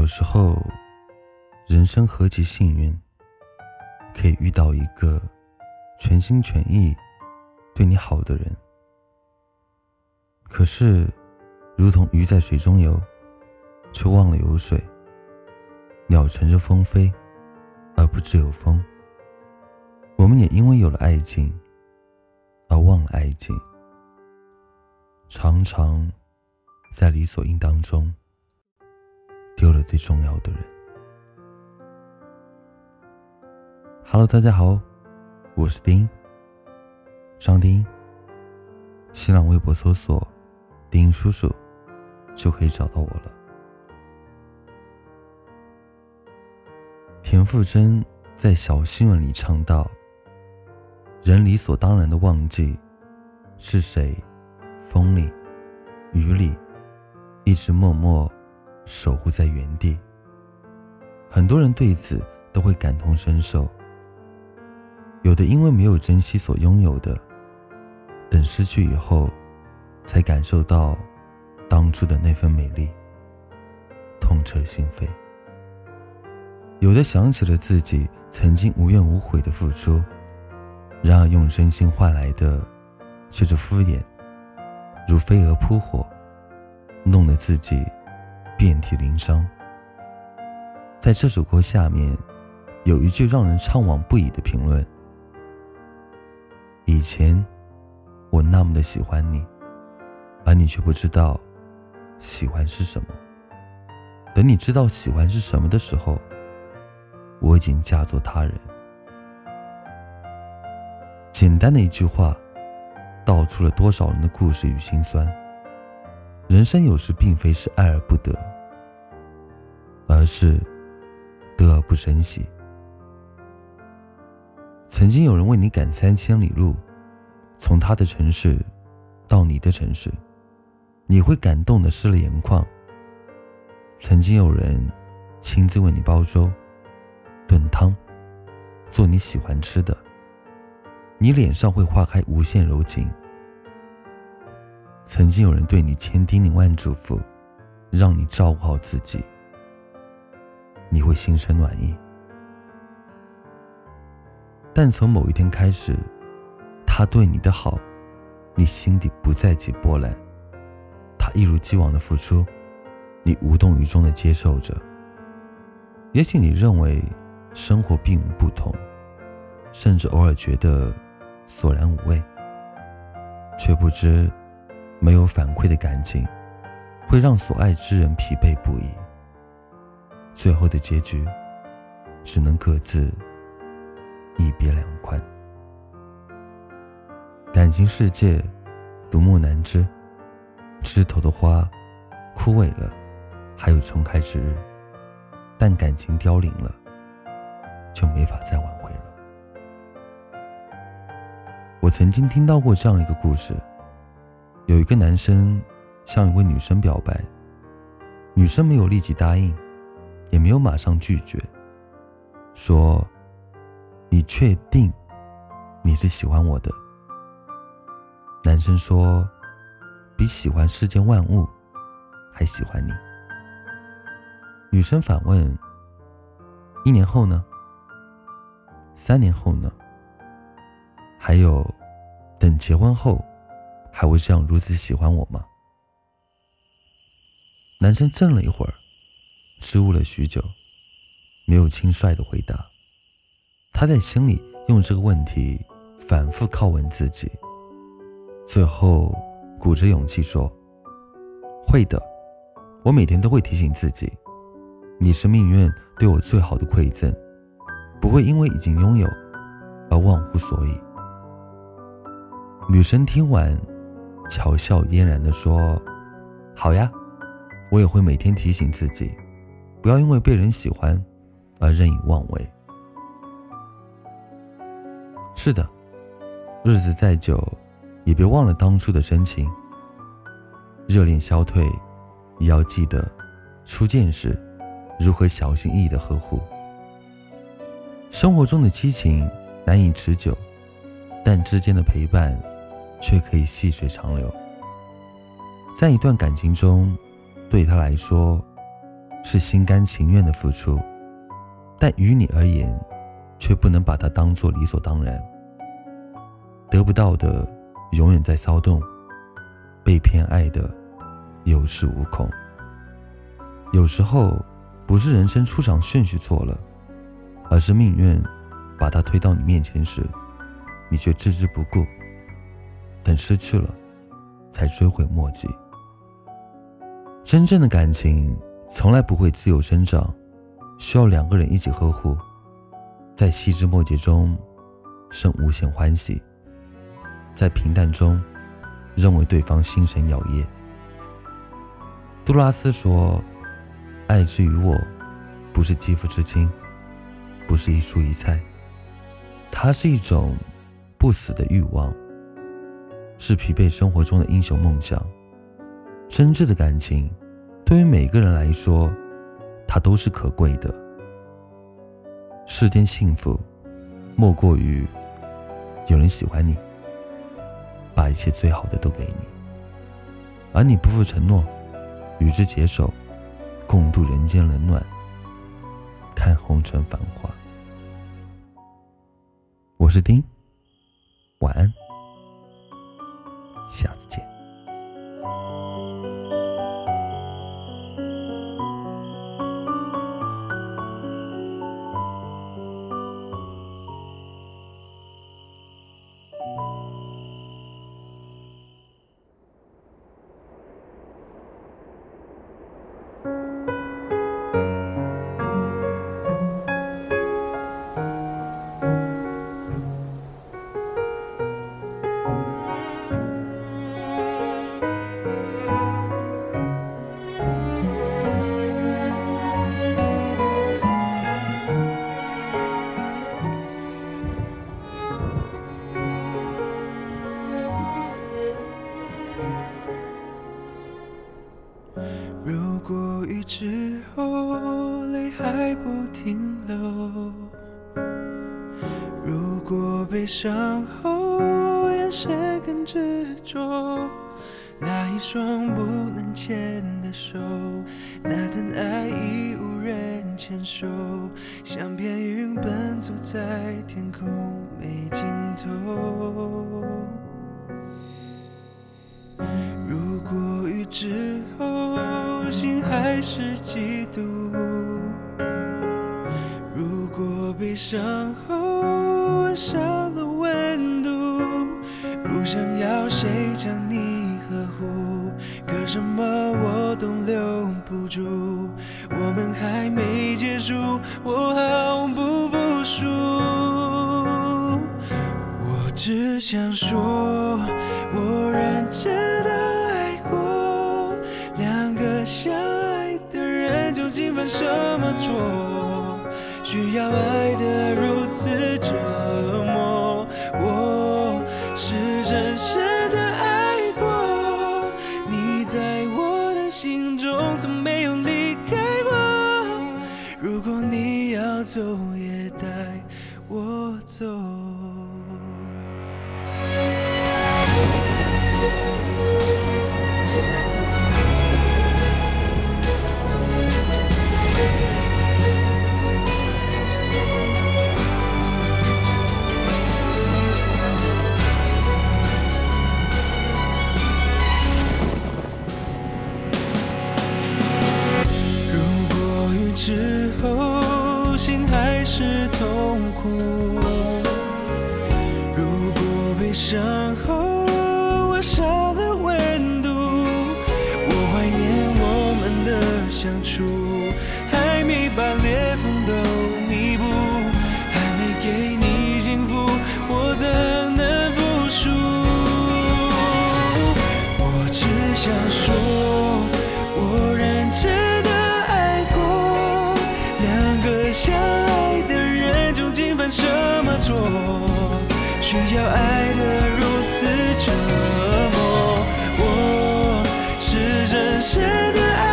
有时候，人生何其幸运，可以遇到一个全心全意对你好的人。可是，如同鱼在水中游，却忘了有水；鸟乘着风飞，而不知有风。我们也因为有了爱情，而忘了爱情，常常在理所应当中丢了最重要的人。Hello，大家好，我是丁张丁，新浪微博搜索“丁叔叔”就可以找到我了。田馥甄在小新闻里唱道。人理所当然的忘记，是谁，风里，雨里，一直默默守护在原地。很多人对此都会感同身受。有的因为没有珍惜所拥有的，等失去以后，才感受到当初的那份美丽，痛彻心扉。有的想起了自己曾经无怨无悔的付出。然而，用真心换来的却是敷衍，如飞蛾扑火，弄得自己遍体鳞伤。在这首歌下面，有一句让人怅惘不已的评论：“以前我那么的喜欢你，而你却不知道喜欢是什么。等你知道喜欢是什么的时候，我已经嫁作他人。”简单的一句话，道出了多少人的故事与心酸。人生有时并非是爱而不得，而是得而不珍惜。曾经有人为你赶三千里路，从他的城市到你的城市，你会感动的湿了眼眶。曾经有人亲自为你煲粥、炖汤，做你喜欢吃的。你脸上会化开无限柔情。曾经有人对你千叮咛万嘱咐，让你照顾好自己，你会心生暖意。但从某一天开始，他对你的好，你心底不再起波澜。他一如既往的付出，你无动于衷的接受着。也许你认为生活并无不同，甚至偶尔觉得。索然无味，却不知没有反馈的感情会让所爱之人疲惫不已。最后的结局只能各自一别两宽。感情世界独木难支，枝头的花枯萎了，还有重开之日；但感情凋零了，就没法再挽回了。我曾经听到过这样一个故事：有一个男生向一位女生表白，女生没有立即答应，也没有马上拒绝，说：“你确定你是喜欢我的？”男生说：“比喜欢世间万物还喜欢你。”女生反问：“一年后呢？三年后呢？”还有，等结婚后，还会这样如此喜欢我吗？男生怔了一会儿，支吾了许久，没有轻率的回答。他在心里用这个问题反复拷问自己，最后鼓着勇气说：“会的，我每天都会提醒自己，你是命运对我最好的馈赠，不会因为已经拥有而忘乎所以。”女生听完，巧笑嫣然地说：“好呀，我也会每天提醒自己，不要因为被人喜欢而任意妄为。是的，日子再久，也别忘了当初的深情。热恋消退，也要记得初见时如何小心翼翼的呵护。生活中的激情难以持久，但之间的陪伴。”却可以细水长流。在一段感情中，对他来说，是心甘情愿的付出，但于你而言，却不能把它当做理所当然。得不到的永远在骚动，被偏爱的有恃无恐。有时候不是人生出场顺序错了，而是命运把它推到你面前时，你却置之不顾。等失去了，才追悔莫及。真正的感情从来不会自由生长，需要两个人一起呵护，在细枝末节中生无限欢喜。在平淡中，认为对方心神摇曳。杜拉斯说：“爱之于我，不是肌肤之亲，不是一蔬一菜，它是一种不死的欲望，是疲惫生活中的英雄梦想。真挚的感情，对于每个人来说，它都是可贵的。世间幸福，莫过于有人喜欢你。”把一切最好的都给你，而你不负承诺，与之携手，共度人间冷暖，看红尘繁华。我是丁，晚安，下次见。停留，如果悲伤后眼神更执着，那一双不能牵的手，那段爱已无人牵手，像片云奔走在天空没尽头。如果雨之后。心还是嫉妒。悲伤后温少了温度，不想要谁将你呵护，可什么我都留不住。我们还没结束，我毫不服输。我只想说，如果你要走，也带我走。相处，还没把裂缝都弥补，还没给你幸福，我怎能服输？我只想说，我认真的爱过。两个相爱的人究竟犯。什么错？需要爱的如此折磨？我是真心的爱